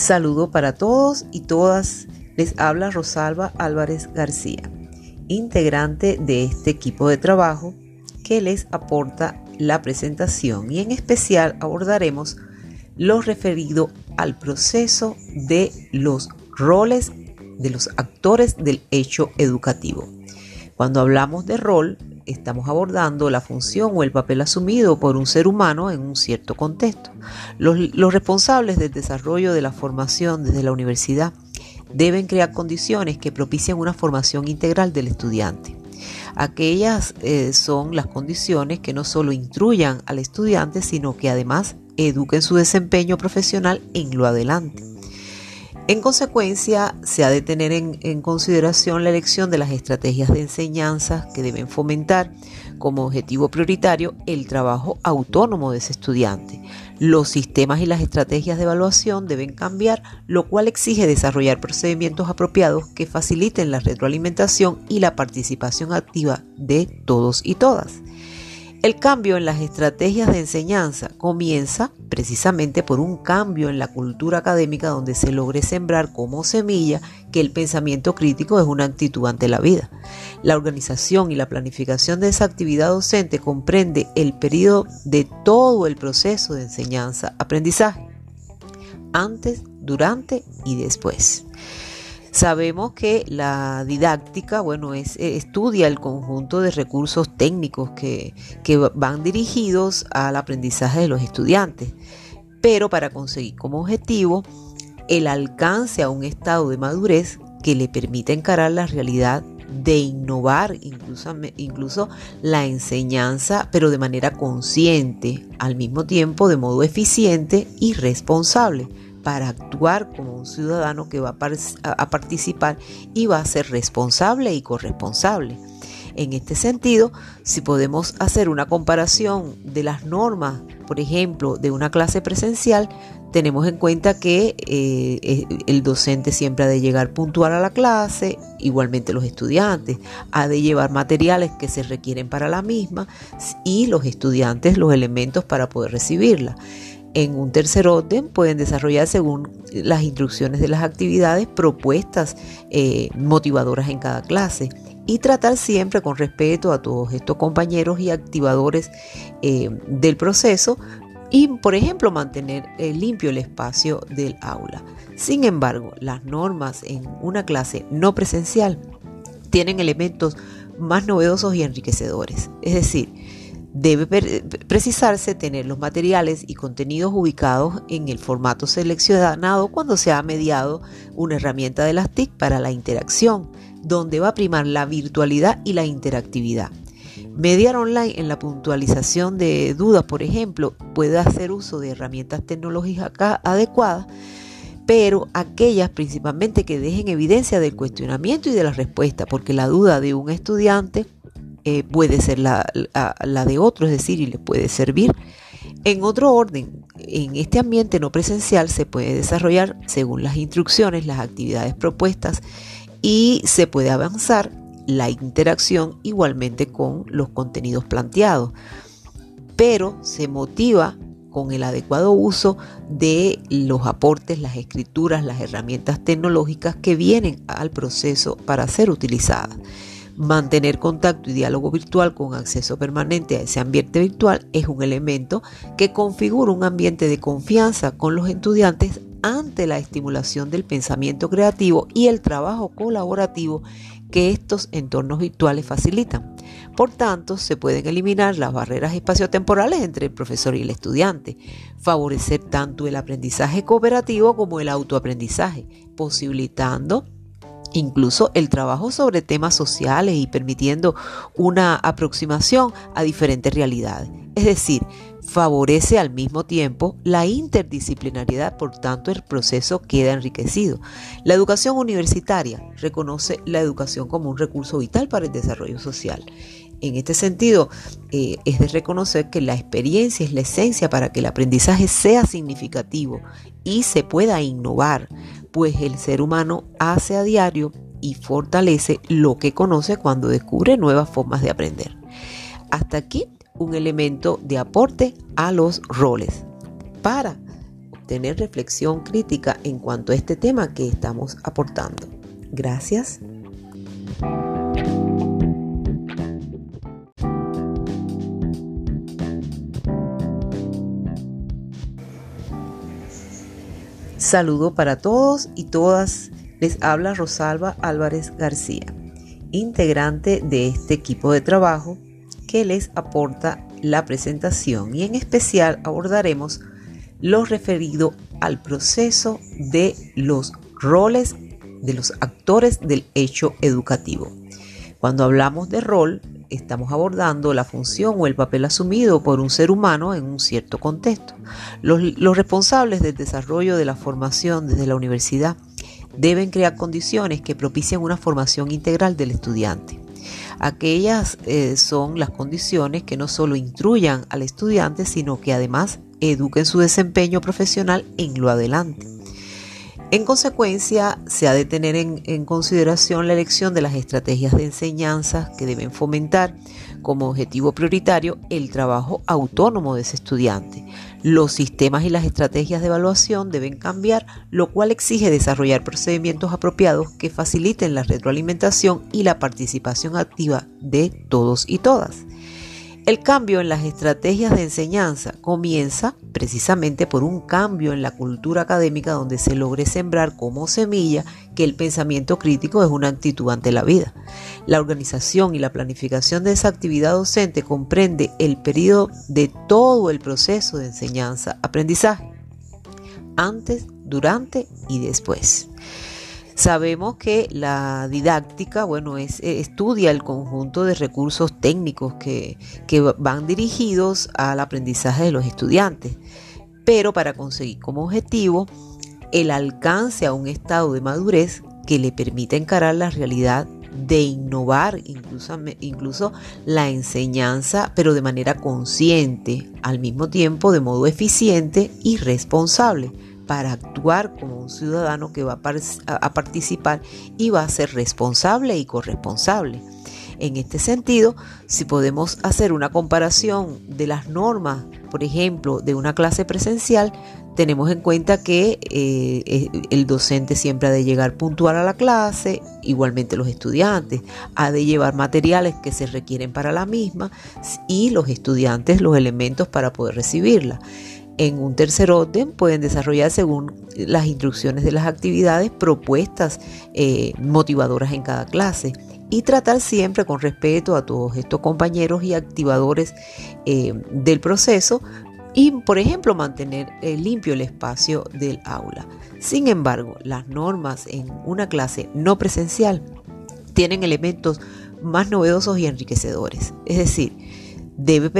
Saludo para todos y todas. Les habla Rosalba Álvarez García, integrante de este equipo de trabajo que les aporta la presentación y en especial abordaremos lo referido al proceso de los roles de los actores del hecho educativo. Cuando hablamos de rol, estamos abordando la función o el papel asumido por un ser humano en un cierto contexto. Los, responsables del desarrollo de la formación desde la universidad deben crear condiciones que propicien una formación integral del estudiante. Aquellas eh, son las condiciones que no solo instruyan al estudiante, sino que además eduquen su desempeño profesional en lo adelante. En consecuencia, se ha de tener en, consideración la elección de las estrategias de enseñanza que deben fomentar como objetivo prioritario el trabajo autónomo de ese estudiante. Los sistemas y las estrategias de evaluación deben cambiar, lo cual exige desarrollar procedimientos apropiados que faciliten la retroalimentación y la participación activa de todos y todas. El cambio en las estrategias de enseñanza comienza precisamente por un cambio en la cultura académica donde se logre sembrar como semilla que el pensamiento crítico es una actitud ante la vida. La organización y la planificación de esa actividad docente comprende el periodo de todo el proceso de enseñanza-aprendizaje, antes, durante y después. Sabemos que la didáctica, bueno, es, eh, estudia el conjunto de recursos técnicos que, que van dirigidos al aprendizaje de los estudiantes, pero para conseguir como objetivo el alcance a un estado de madurez que le permita encarar la realidad de innovar incluso, incluso la enseñanza, pero de manera consciente, al mismo tiempo de modo eficiente y responsable para actuar como un ciudadano que va a, participar y va a ser responsable y corresponsable. En este sentido, si podemos hacer una comparación de las normas, por ejemplo, de una clase presencial, tenemos en cuenta que eh, eh, el docente siempre ha de llegar puntual a la clase, igualmente los estudiantes, ha de llevar materiales que se requieren para la misma y los estudiantes los elementos para poder recibirla en un tercer orden pueden desarrollar según las instrucciones de las actividades propuestas eh, motivadoras en cada clase y tratar siempre con respeto a todos estos compañeros y activadores eh, del proceso y, por ejemplo, mantener eh, limpio el espacio del aula. Sin embargo, las normas en una clase no presencial tienen elementos más novedosos y enriquecedores. Es decir, Debe precisarse tener los materiales y contenidos ubicados en el formato seleccionado cuando se ha mediado una herramienta de las TIC para la interacción, donde va a primar la virtualidad y la interactividad. Mediar online en la puntualización de dudas, por ejemplo, puede hacer uso de herramientas tecnológicas adecuadas, pero aquellas principalmente que dejen evidencia del cuestionamiento y de la respuesta, porque la duda de un estudiante eh, puede ser la, de otro, es decir, y le puede servir. En otro orden, en este ambiente no presencial se puede desarrollar, según las instrucciones, las actividades propuestas y se puede avanzar la interacción igualmente con los contenidos planteados, pero se motiva con el adecuado uso de los aportes, las escrituras, las herramientas tecnológicas que vienen al proceso para ser utilizadas. Mantener contacto y diálogo virtual con acceso permanente a ese ambiente virtual es un elemento que configura un ambiente de confianza con los estudiantes ante la estimulación del pensamiento creativo y el trabajo colaborativo que estos entornos virtuales facilitan. Por tanto, se pueden eliminar las barreras espaciotemporales entre el profesor y el estudiante, favorecer tanto el aprendizaje cooperativo como el autoaprendizaje, posibilitando incluso el trabajo sobre temas sociales y permitiendo una aproximación a diferentes realidades. Es decir, favorece al mismo tiempo la interdisciplinariedad, por tanto el proceso queda enriquecido. La educación universitaria reconoce la educación como un recurso vital para el desarrollo social. En este sentido, eh, es de reconocer que la experiencia es la esencia para que el aprendizaje sea significativo y se pueda innovar, pues el ser humano hace a diario y fortalece lo que conoce cuando descubre nuevas formas de aprender. Hasta aquí un elemento de aporte a los roles. Para mantener reflexión crítica en cuanto a este tema que estamos aportando. Gracias. Saludo para todos y todas. Les habla Rosalba Álvarez García, integrante de este equipo de trabajo que les aporta la presentación y en especial abordaremos lo referido al proceso de los roles de los actores del hecho educativo. Cuando hablamos de rol, estamos abordando la función o el papel asumido por un ser humano en un cierto contexto. Los, responsables del desarrollo de la formación desde la universidad deben crear condiciones que propicien una formación integral del estudiante. Aquellas eh, son las condiciones que no solo instruyan al estudiante, sino que además eduquen su desempeño profesional en lo adelante. En consecuencia, se ha de tener en, consideración la elección de las estrategias de enseñanza que deben fomentar como objetivo prioritario el trabajo autónomo de ese estudiante. Los sistemas y las estrategias de evaluación deben cambiar, lo cual exige desarrollar procedimientos apropiados que faciliten la retroalimentación y la participación activa de todos y todas. El cambio en las estrategias de enseñanza comienza precisamente por un cambio en la cultura académica donde se logre sembrar como semilla que el pensamiento crítico es una actitud ante la vida. La organización y la planificación de esa actividad docente comprende el periodo de todo el proceso de enseñanza-aprendizaje, antes, durante y después. Sabemos que la didáctica, bueno, es, eh, estudia el conjunto de recursos técnicos que, que van dirigidos al aprendizaje de los estudiantes, pero para conseguir como objetivo el alcance a un estado de madurez que le permita encarar la realidad de innovar incluso, incluso la enseñanza, pero de manera consciente, al mismo tiempo de modo eficiente y responsable para actuar como un ciudadano que va a, participar y va a ser responsable y corresponsable. En este sentido, si podemos hacer una comparación de las normas, por ejemplo, de una clase presencial, tenemos en cuenta que eh, eh, el docente siempre ha de llegar puntual a la clase, igualmente los estudiantes, ha de llevar materiales que se requieren para la misma y los estudiantes los elementos para poder recibirla en un tercer orden pueden desarrollar según las instrucciones de las actividades propuestas eh, motivadoras en cada clase y tratar siempre con respeto a todos estos compañeros y activadores eh, del proceso y, por ejemplo, mantener eh, limpio el espacio del aula. Sin embargo, las normas en una clase no presencial tienen elementos más novedosos y enriquecedores. Es decir, Debe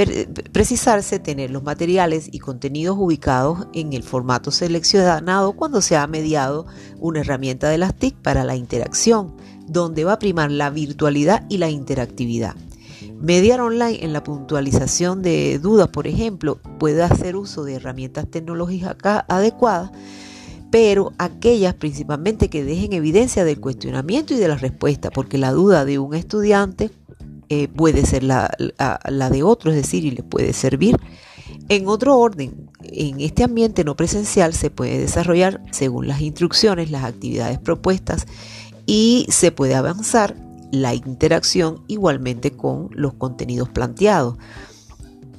precisarse tener los materiales y contenidos ubicados en el formato seleccionado cuando se ha mediado una herramienta de las TIC para la interacción, donde va a primar la virtualidad y la interactividad. Mediar online en la puntualización de dudas, por ejemplo, puede hacer uso de herramientas tecnológicas adecuadas, pero aquellas principalmente que dejen evidencia del cuestionamiento y de la respuesta, porque la duda de un estudiante eh, puede ser la, de otro, es decir, y le puede servir. En otro orden, en este ambiente no presencial se puede desarrollar, según las instrucciones, las actividades propuestas y se puede avanzar la interacción igualmente con los contenidos planteados,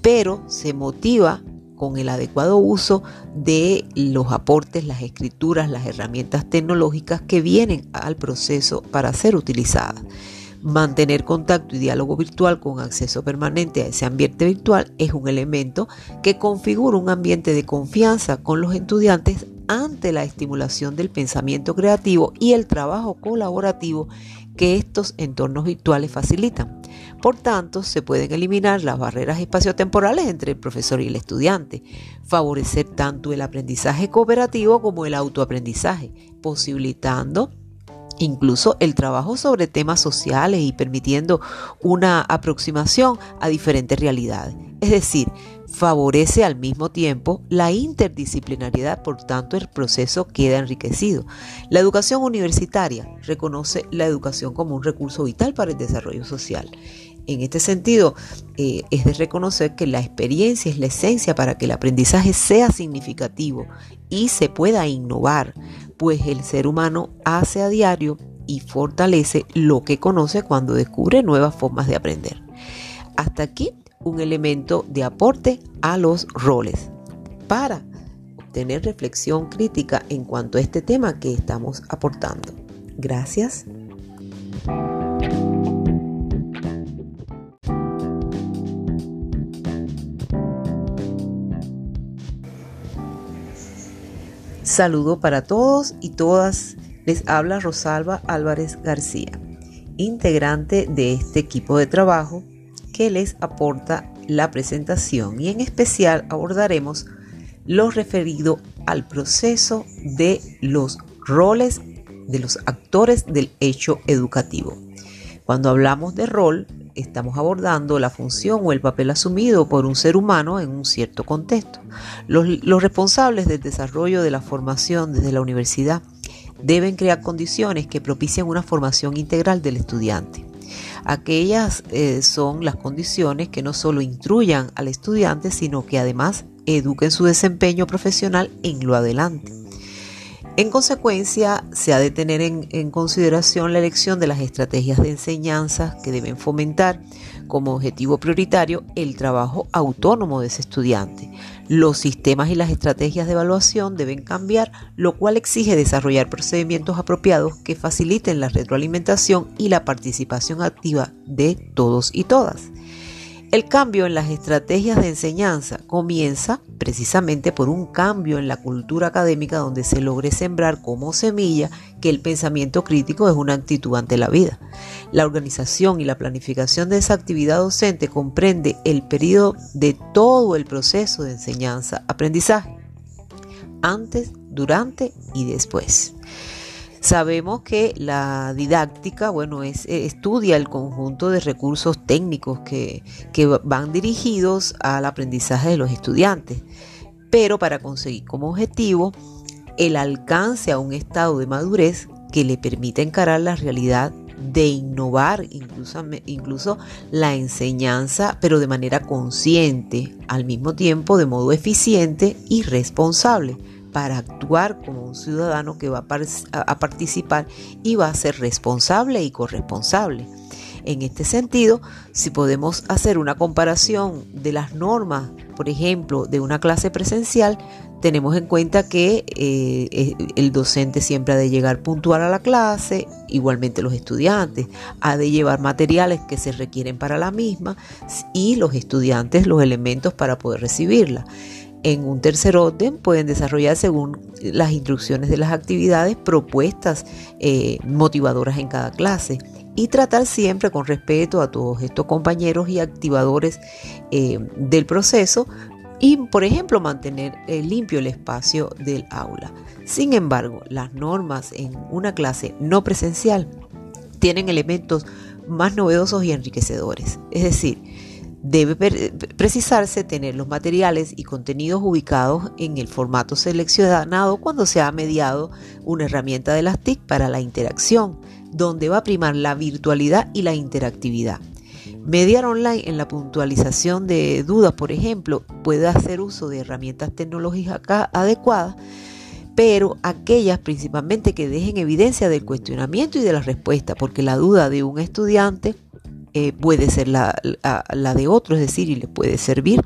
pero se motiva con el adecuado uso de los aportes, las escrituras, las herramientas tecnológicas que vienen al proceso para ser utilizadas. Mantener contacto y diálogo virtual con acceso permanente a ese ambiente virtual es un elemento que configura un ambiente de confianza con los estudiantes ante la estimulación del pensamiento creativo y el trabajo colaborativo que estos entornos virtuales facilitan. Por tanto, se pueden eliminar las barreras espaciotemporales entre el profesor y el estudiante, favorecer tanto el aprendizaje cooperativo como el autoaprendizaje, posibilitando incluso el trabajo sobre temas sociales y permitiendo una aproximación a diferentes realidades. Es decir, favorece al mismo tiempo la interdisciplinariedad, por tanto el proceso queda enriquecido. La educación universitaria reconoce la educación como un recurso vital para el desarrollo social. En este sentido, eh, es de reconocer que la experiencia es la esencia para que el aprendizaje sea significativo y se pueda innovar, pues el ser humano hace a diario y fortalece lo que conoce cuando descubre nuevas formas de aprender. Hasta aquí un elemento de aporte a los roles para obtener reflexión crítica en cuanto a este tema que estamos aportando. Gracias. Saludo para todos y todas. Les habla Rosalba Álvarez García, integrante de este equipo de trabajo que les aporta la presentación y en especial abordaremos lo referido al proceso de los roles de los actores del hecho educativo. Cuando hablamos de rol, estamos abordando la función o el papel asumido por un ser humano en un cierto contexto. Los, responsables del desarrollo de la formación desde la universidad deben crear condiciones que propicien una formación integral del estudiante. Aquellas eh, son las condiciones que no solo instruyan al estudiante, sino que además eduquen su desempeño profesional en lo adelante. En consecuencia, se ha de tener en, consideración la elección de las estrategias de enseñanza que deben fomentar como objetivo prioritario el trabajo autónomo de ese estudiante. Los sistemas y las estrategias de evaluación deben cambiar, lo cual exige desarrollar procedimientos apropiados que faciliten la retroalimentación y la participación activa de todos y todas. El cambio en las estrategias de enseñanza comienza precisamente por un cambio en la cultura académica donde se logre sembrar como semilla que el pensamiento crítico es una actitud ante la vida. La organización y la planificación de esa actividad docente comprende el periodo de todo el proceso de enseñanza-aprendizaje, antes, durante y después. Sabemos que la didáctica, bueno, es, eh, estudia el conjunto de recursos técnicos que, que van dirigidos al aprendizaje de los estudiantes, pero para conseguir como objetivo el alcance a un estado de madurez que le permita encarar la realidad de innovar incluso, incluso la enseñanza, pero de manera consciente, al mismo tiempo de modo eficiente y responsable para actuar como un ciudadano que va a, participar y va a ser responsable y corresponsable. En este sentido, si podemos hacer una comparación de las normas, por ejemplo, de una clase presencial, tenemos en cuenta que eh, eh, el docente siempre ha de llegar puntual a la clase, igualmente los estudiantes, ha de llevar materiales que se requieren para la misma y los estudiantes los elementos para poder recibirla. En un tercer orden pueden desarrollar según las instrucciones de las actividades propuestas eh, motivadoras en cada clase y tratar siempre con respeto a todos estos compañeros y activadores eh, del proceso y, por ejemplo, mantener eh, limpio el espacio del aula. Sin embargo, las normas en una clase no presencial tienen elementos más novedosos y enriquecedores. Es decir, Debe precisarse tener los materiales y contenidos ubicados en el formato seleccionado cuando se ha mediado una herramienta de las TIC para la interacción, donde va a primar la virtualidad y la interactividad. Mediar online en la puntualización de dudas, por ejemplo, puede hacer uso de herramientas tecnológicas adecuadas, pero aquellas principalmente que dejen evidencia del cuestionamiento y de la respuesta, porque la duda de un estudiante eh, puede ser la, de otro, es decir, y le puede servir.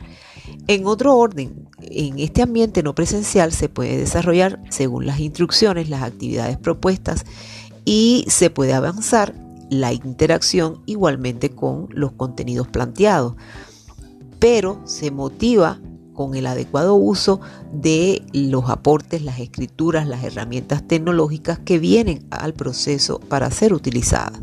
En otro orden, en este ambiente no presencial se puede desarrollar, según las instrucciones, las actividades propuestas y se puede avanzar la interacción igualmente con los contenidos planteados, pero se motiva con el adecuado uso de los aportes, las escrituras, las herramientas tecnológicas que vienen al proceso para ser utilizadas.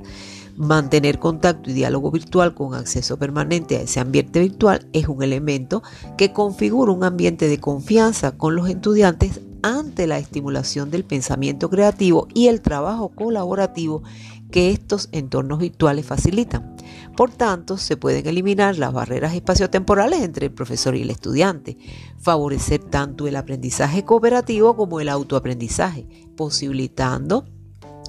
Mantener contacto y diálogo virtual con acceso permanente a ese ambiente virtual es un elemento que configura un ambiente de confianza con los estudiantes ante la estimulación del pensamiento creativo y el trabajo colaborativo que estos entornos virtuales facilitan. Por tanto, se pueden eliminar las barreras espaciotemporales entre el profesor y el estudiante, favorecer tanto el aprendizaje cooperativo como el autoaprendizaje, posibilitando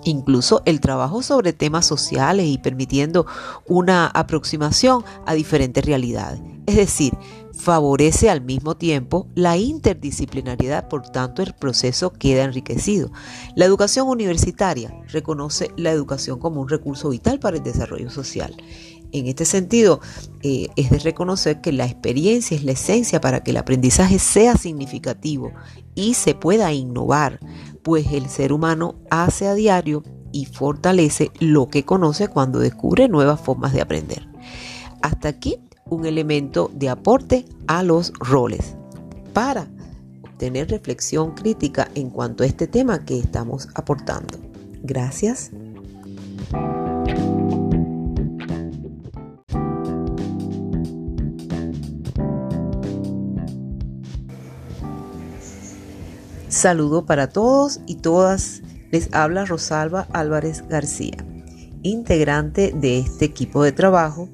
incluso el trabajo sobre temas sociales y permitiendo una aproximación a diferentes realidades. Es decir, favorece al mismo tiempo la interdisciplinariedad, por tanto el proceso queda enriquecido. La educación universitaria reconoce la educación como un recurso vital para el desarrollo social. En este sentido, eh, es de reconocer que la experiencia es la esencia para que el aprendizaje sea significativo y se pueda innovar, pues el ser humano hace a diario y fortalece lo que conoce cuando descubre nuevas formas de aprender. Hasta aquí un elemento de aporte a los roles para obtener reflexión crítica en cuanto a este tema que estamos aportando. Gracias. Saludo para todos y todas. Les habla Rosalba Álvarez García, integrante de este equipo de trabajo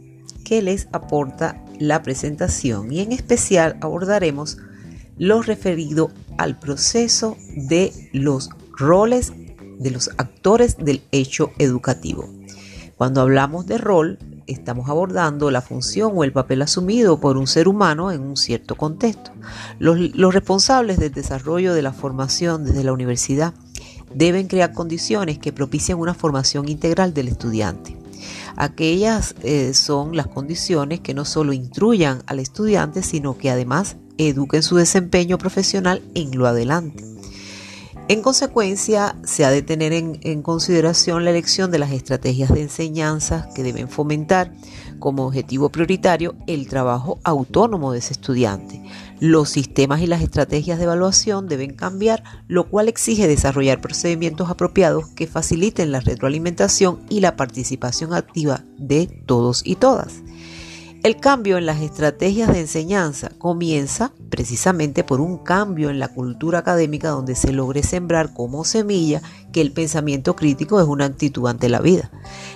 que les aporta la presentación y en especial abordaremos lo referido al proceso de los roles de los actores del hecho educativo. Cuando hablamos de rol, estamos abordando la función o el papel asumido por un ser humano en un cierto contexto. Los, responsables del desarrollo de la formación desde la universidad deben crear condiciones que propicien una formación integral del estudiante. Aquellas eh, son las condiciones que no solo instruyan al estudiante, sino que además eduquen su desempeño profesional en lo adelante. En consecuencia, se ha de tener en, consideración la elección de las estrategias de enseñanza que deben fomentar como objetivo prioritario el trabajo autónomo de ese estudiante. Los sistemas y las estrategias de evaluación deben cambiar, lo cual exige desarrollar procedimientos apropiados que faciliten la retroalimentación y la participación activa de todos y todas. El cambio en las estrategias de enseñanza comienza precisamente por un cambio en la cultura académica donde se logre sembrar como semilla que el pensamiento crítico es una actitud ante la vida.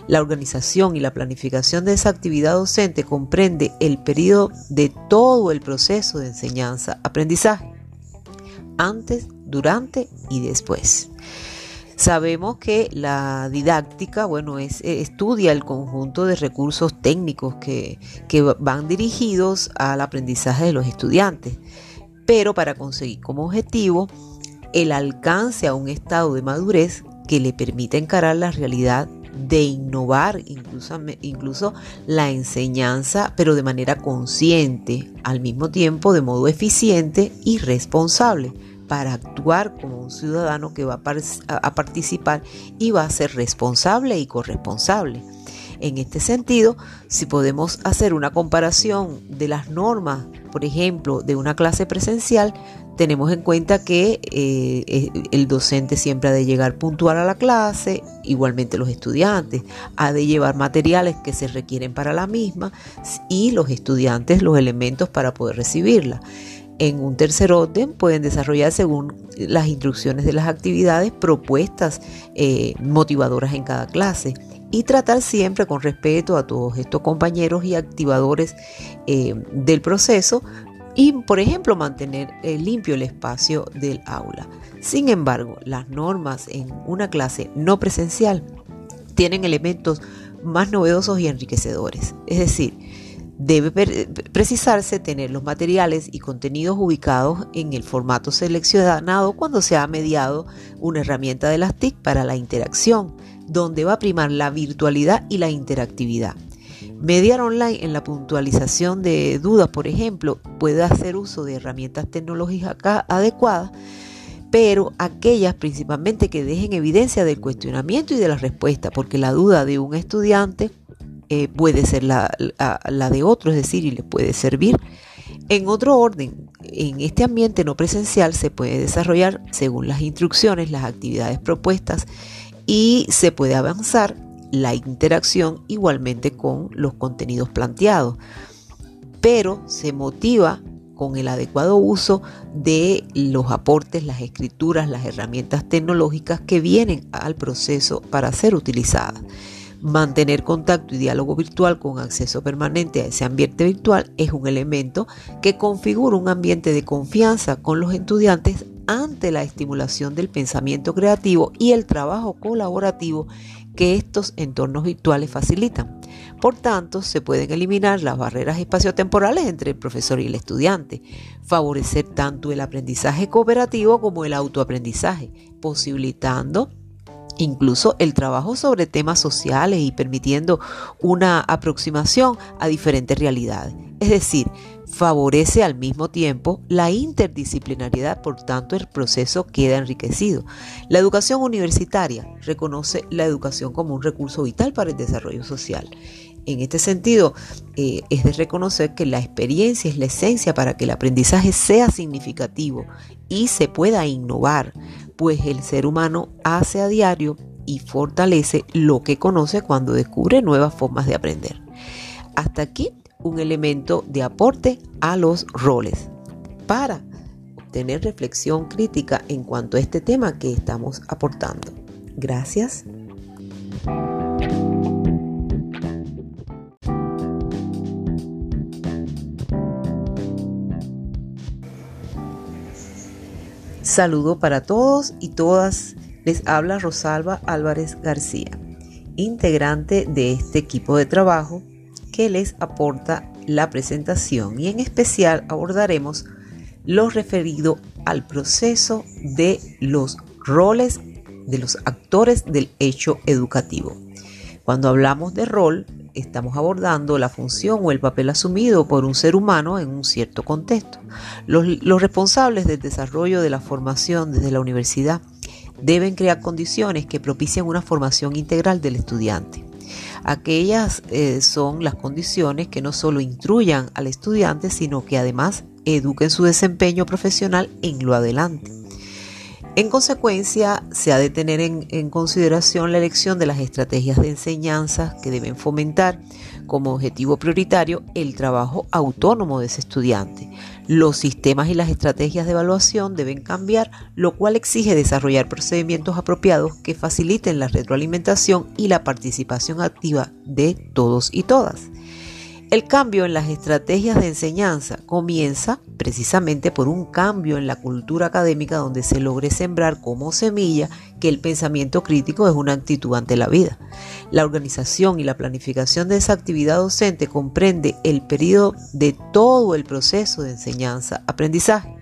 La organización y la planificación de esa actividad docente comprende el periodo de todo el proceso de enseñanza-aprendizaje, antes, durante y después. Sabemos que la didáctica, bueno, es, eh, estudia el conjunto de recursos técnicos que, que van dirigidos al aprendizaje de los estudiantes, pero para conseguir como objetivo el alcance a un estado de madurez que le permita encarar la realidad de innovar incluso, incluso la enseñanza, pero de manera consciente, al mismo tiempo de modo eficiente y responsable para actuar como un ciudadano que va a, participar y va a ser responsable y corresponsable. En este sentido, si podemos hacer una comparación de las normas, por ejemplo, de una clase presencial, tenemos en cuenta que eh, eh, el docente siempre ha de llegar puntual a la clase, igualmente los estudiantes, ha de llevar materiales que se requieren para la misma y los estudiantes los elementos para poder recibirla en un tercer orden pueden desarrollar según las instrucciones de las actividades propuestas eh, motivadoras en cada clase y tratar siempre con respeto a todos estos compañeros y activadores eh, del proceso y, por ejemplo, mantener eh, limpio el espacio del aula. Sin embargo, las normas en una clase no presencial tienen elementos más novedosos y enriquecedores. Es decir, Debe precisarse tener los materiales y contenidos ubicados en el formato seleccionado cuando se ha mediado una herramienta de las TIC para la interacción, donde va a primar la virtualidad y la interactividad. Mediar online en la puntualización de dudas, por ejemplo, puede hacer uso de herramientas tecnológicas adecuadas, pero aquellas principalmente que dejen evidencia del cuestionamiento y de la respuesta, porque la duda de un estudiante eh, puede ser la, de otro, es decir, y le puede servir. En otro orden, en este ambiente no presencial se puede desarrollar, según las instrucciones, las actividades propuestas y se puede avanzar la interacción igualmente con los contenidos planteados, pero se motiva con el adecuado uso de los aportes, las escrituras, las herramientas tecnológicas que vienen al proceso para ser utilizadas. Mantener contacto y diálogo virtual con acceso permanente a ese ambiente virtual es un elemento que configura un ambiente de confianza con los estudiantes ante la estimulación del pensamiento creativo y el trabajo colaborativo que estos entornos virtuales facilitan. Por tanto, se pueden eliminar las barreras espaciotemporales entre el profesor y el estudiante, favorecer tanto el aprendizaje cooperativo como el autoaprendizaje, posibilitando incluso el trabajo sobre temas sociales y permitiendo una aproximación a diferentes realidades. Es decir, favorece al mismo tiempo la interdisciplinariedad, por tanto el proceso queda enriquecido. La educación universitaria reconoce la educación como un recurso vital para el desarrollo social. En este sentido, eh, es de reconocer que la experiencia es la esencia para que el aprendizaje sea significativo y se pueda innovar, pues el ser humano hace a diario y fortalece lo que conoce cuando descubre nuevas formas de aprender. Hasta aquí un elemento de aporte a los roles para obtener reflexión crítica en cuanto a este tema que estamos aportando. Gracias. Saludo para todos y todas. Les habla Rosalba Álvarez García, integrante de este equipo de trabajo que les aporta la presentación y en especial abordaremos lo referido al proceso de los roles de los actores del hecho educativo. Cuando hablamos de rol, estamos abordando la función o el papel asumido por un ser humano en un cierto contexto. Los, responsables del desarrollo de la formación desde la universidad deben crear condiciones que propicien una formación integral del estudiante. Aquellas eh, son las condiciones que no solo instruyan al estudiante, sino que además eduquen su desempeño profesional en lo adelante. En consecuencia, se ha de tener en, consideración la elección de las estrategias de enseñanza que deben fomentar como objetivo prioritario el trabajo autónomo de ese estudiante. Los sistemas y las estrategias de evaluación deben cambiar, lo cual exige desarrollar procedimientos apropiados que faciliten la retroalimentación y la participación activa de todos y todas. El cambio en las estrategias de enseñanza comienza precisamente por un cambio en la cultura académica donde se logre sembrar como semilla que el pensamiento crítico es una actitud ante la vida. La organización y la planificación de esa actividad docente comprende el periodo de todo el proceso de enseñanza-aprendizaje,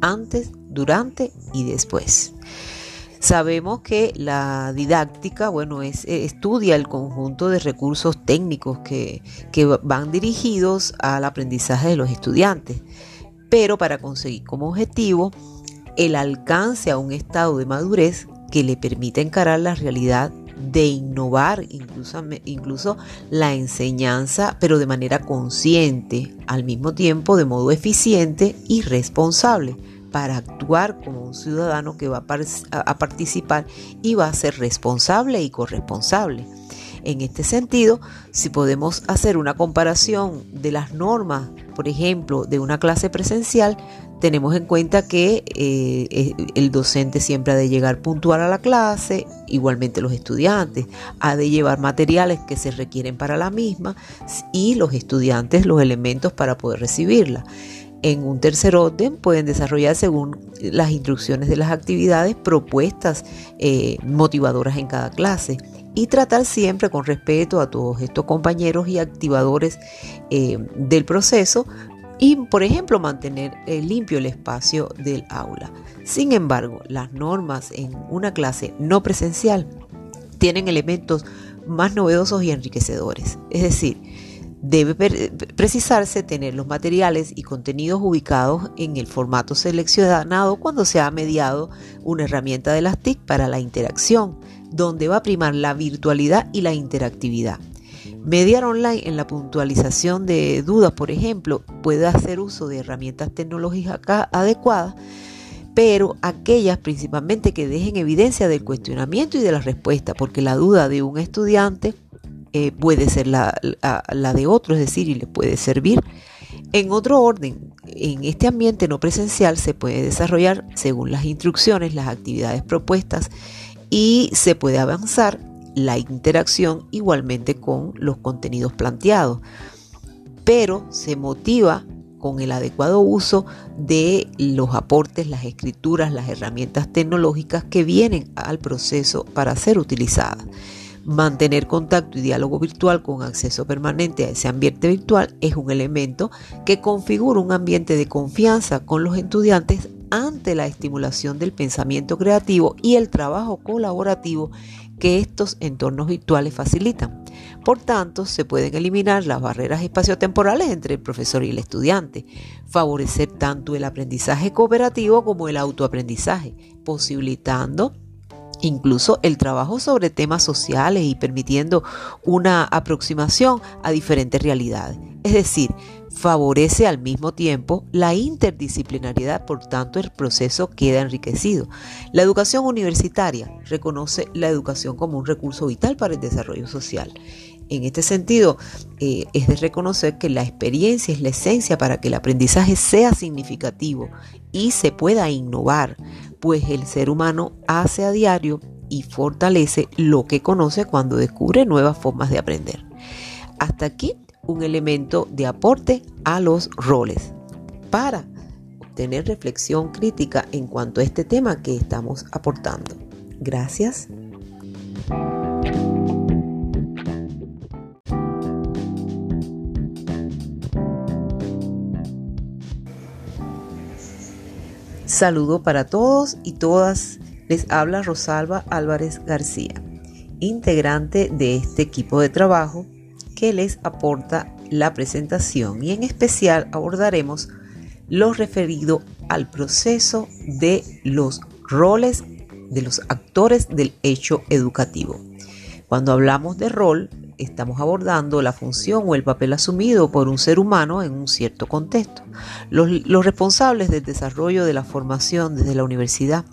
antes, durante y después. Sabemos que la didáctica, bueno, es, eh, estudia el conjunto de recursos técnicos que, que van dirigidos al aprendizaje de los estudiantes, pero para conseguir como objetivo el alcance a un estado de madurez que le permita encarar la realidad de innovar incluso, incluso la enseñanza, pero de manera consciente, al mismo tiempo de modo eficiente y responsable para actuar como un ciudadano que va a, participar y va a ser responsable y corresponsable. En este sentido, si podemos hacer una comparación de las normas, por ejemplo, de una clase presencial, tenemos en cuenta que eh, el docente siempre ha de llegar puntual a la clase, igualmente los estudiantes, ha de llevar materiales que se requieren para la misma y los estudiantes los elementos para poder recibirla en un tercer orden pueden desarrollar según las instrucciones de las actividades propuestas eh, motivadoras en cada clase y tratar siempre con respeto a todos estos compañeros y activadores eh, del proceso y, por ejemplo, mantener eh, limpio el espacio del aula. Sin embargo, las normas en una clase no presencial tienen elementos más novedosos y enriquecedores. Es decir, Debe precisarse tener los materiales y contenidos ubicados en el formato seleccionado cuando se ha mediado una herramienta de las TIC para la interacción, donde va a primar la virtualidad y la interactividad. Mediar online en la puntualización de dudas, por ejemplo, puede hacer uso de herramientas tecnológicas adecuadas, pero aquellas principalmente que dejen evidencia del cuestionamiento y de la respuesta, porque la duda de un estudiante eh, puede ser la, de otro, es decir, y le puede servir. En otro orden, en este ambiente no presencial se puede desarrollar, según las instrucciones, las actividades propuestas y se puede avanzar la interacción igualmente con los contenidos planteados. Pero se motiva con el adecuado uso de los aportes, las escrituras, las herramientas tecnológicas que vienen al proceso para ser utilizadas. Mantener contacto y diálogo virtual con acceso permanente a ese ambiente virtual es un elemento que configura un ambiente de confianza con los estudiantes ante la estimulación del pensamiento creativo y el trabajo colaborativo que estos entornos virtuales facilitan. Por tanto, se pueden eliminar las barreras espaciotemporales entre el profesor y el estudiante, favorecer tanto el aprendizaje cooperativo como el autoaprendizaje, posibilitando incluso el trabajo sobre temas sociales y permitiendo una aproximación a diferentes realidades. Es decir, favorece al mismo tiempo la interdisciplinariedad, por tanto el proceso queda enriquecido. La educación universitaria reconoce la educación como un recurso vital para el desarrollo social. En este sentido, eh, es de reconocer que la experiencia es la esencia para que el aprendizaje sea significativo y se pueda innovar, pues el ser humano hace a diario y fortalece lo que conoce cuando descubre nuevas formas de aprender. Hasta aquí un elemento de aporte a los roles para obtener reflexión crítica en cuanto a este tema que estamos aportando. Gracias. Saludo para todos y todas. Les habla Rosalba Álvarez García, integrante de este equipo de trabajo que les aporta la presentación y en especial abordaremos lo referido al proceso de los roles de los actores del hecho educativo. Cuando hablamos de rol, estamos abordando la función o el papel asumido por un ser humano en un cierto contexto. Los, responsables del desarrollo de la formación desde la universidad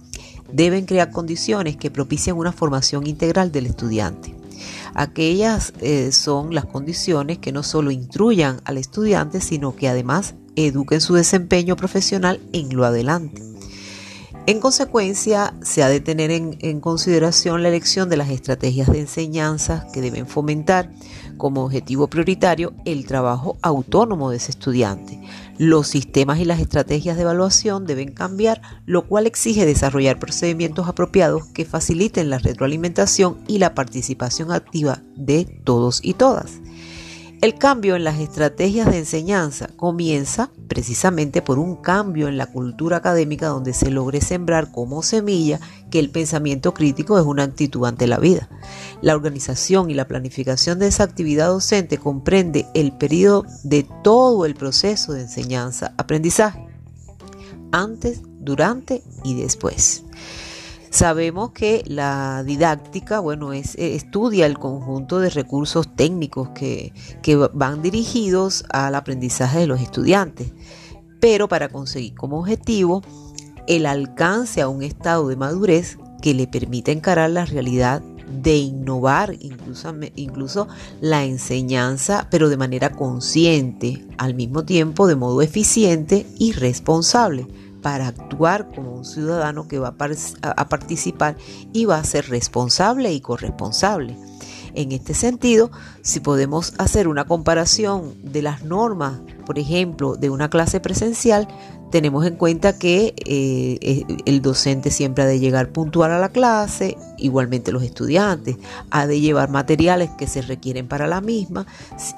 deben crear condiciones que propicien una formación integral del estudiante. Aquellas eh, son las condiciones que no solo instruyan al estudiante, sino que además eduquen su desempeño profesional en lo adelante. En consecuencia, se ha de tener en, consideración la elección de las estrategias de enseñanza que deben fomentar como objetivo prioritario el trabajo autónomo de ese estudiante. Los sistemas y las estrategias de evaluación deben cambiar, lo cual exige desarrollar procedimientos apropiados que faciliten la retroalimentación y la participación activa de todos y todas. El cambio en las estrategias de enseñanza comienza precisamente por un cambio en la cultura académica donde se logre sembrar como semilla que el pensamiento crítico es una actitud ante la vida. La organización y la planificación de esa actividad docente comprende el periodo de todo el proceso de enseñanza-aprendizaje, antes, durante y después. Sabemos que la didáctica, bueno, es, eh, estudia el conjunto de recursos técnicos que, que van dirigidos al aprendizaje de los estudiantes, pero para conseguir como objetivo el alcance a un estado de madurez que le permita encarar la realidad de innovar incluso, incluso la enseñanza, pero de manera consciente, al mismo tiempo de modo eficiente y responsable para actuar como un ciudadano que va a, participar y va a ser responsable y corresponsable. En este sentido, si podemos hacer una comparación de las normas, por ejemplo, de una clase presencial, tenemos en cuenta que eh, eh, el docente siempre ha de llegar puntual a la clase, igualmente los estudiantes, ha de llevar materiales que se requieren para la misma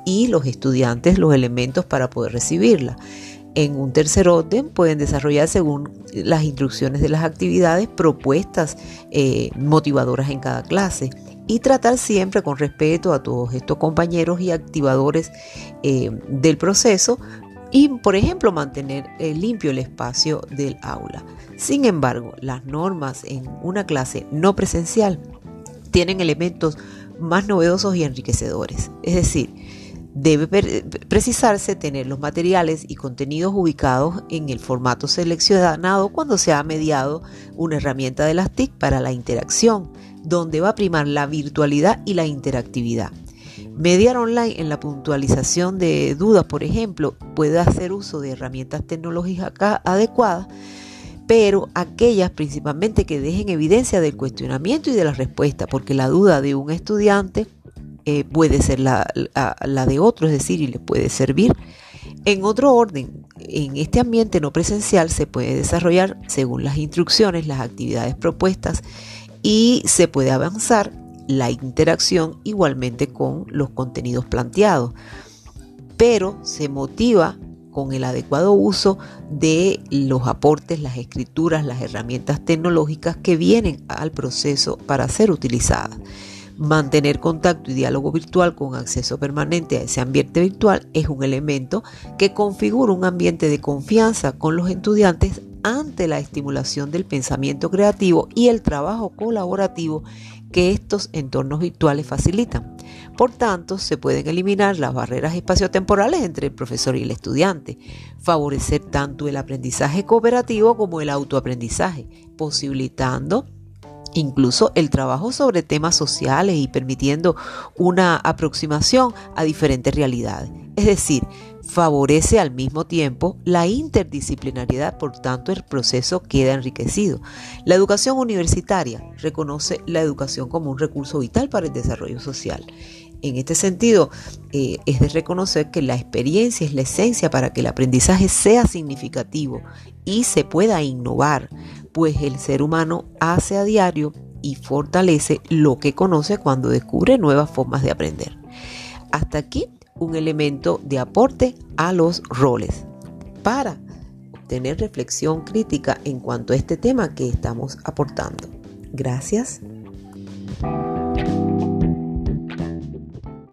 y los estudiantes los elementos para poder recibirla. En un tercer orden pueden desarrollar según las instrucciones de las actividades propuestas eh, motivadoras en cada clase y tratar siempre con respeto a todos estos compañeros y activadores eh, del proceso y, por ejemplo, mantener eh, limpio el espacio del aula. Sin embargo, las normas en una clase no presencial tienen elementos más novedosos y enriquecedores. Es decir, Debe precisarse tener los materiales y contenidos ubicados en el formato seleccionado cuando se ha mediado una herramienta de las TIC para la interacción, donde va a primar la virtualidad y la interactividad. Mediar online en la puntualización de dudas, por ejemplo, puede hacer uso de herramientas tecnológicas adecuadas, pero aquellas principalmente que dejen evidencia del cuestionamiento y de la respuesta, porque la duda de un estudiante eh, puede ser la, de otro, es decir, y le puede servir. En otro orden, en este ambiente no presencial se puede desarrollar según las instrucciones, las actividades propuestas y se puede avanzar la interacción igualmente con los contenidos planteados. Pero se motiva con el adecuado uso de los aportes, las escrituras, las herramientas tecnológicas que vienen al proceso para ser utilizadas. Mantener contacto y diálogo virtual con acceso permanente a ese ambiente virtual es un elemento que configura un ambiente de confianza con los estudiantes ante la estimulación del pensamiento creativo y el trabajo colaborativo que estos entornos virtuales facilitan. Por tanto, se pueden eliminar las barreras espaciotemporales entre el profesor y el estudiante, favorecer tanto el aprendizaje cooperativo como el autoaprendizaje, posibilitando incluso el trabajo sobre temas sociales y permitiendo una aproximación a diferentes realidades. Es decir, favorece al mismo tiempo la interdisciplinariedad, por tanto el proceso queda enriquecido. La educación universitaria reconoce la educación como un recurso vital para el desarrollo social. En este sentido, eh, es de reconocer que la experiencia es la esencia para que el aprendizaje sea significativo y se pueda innovar, pues el ser humano hace a diario y fortalece lo que conoce cuando descubre nuevas formas de aprender. Hasta aquí un elemento de aporte a los roles para obtener reflexión crítica en cuanto a este tema que estamos aportando. Gracias.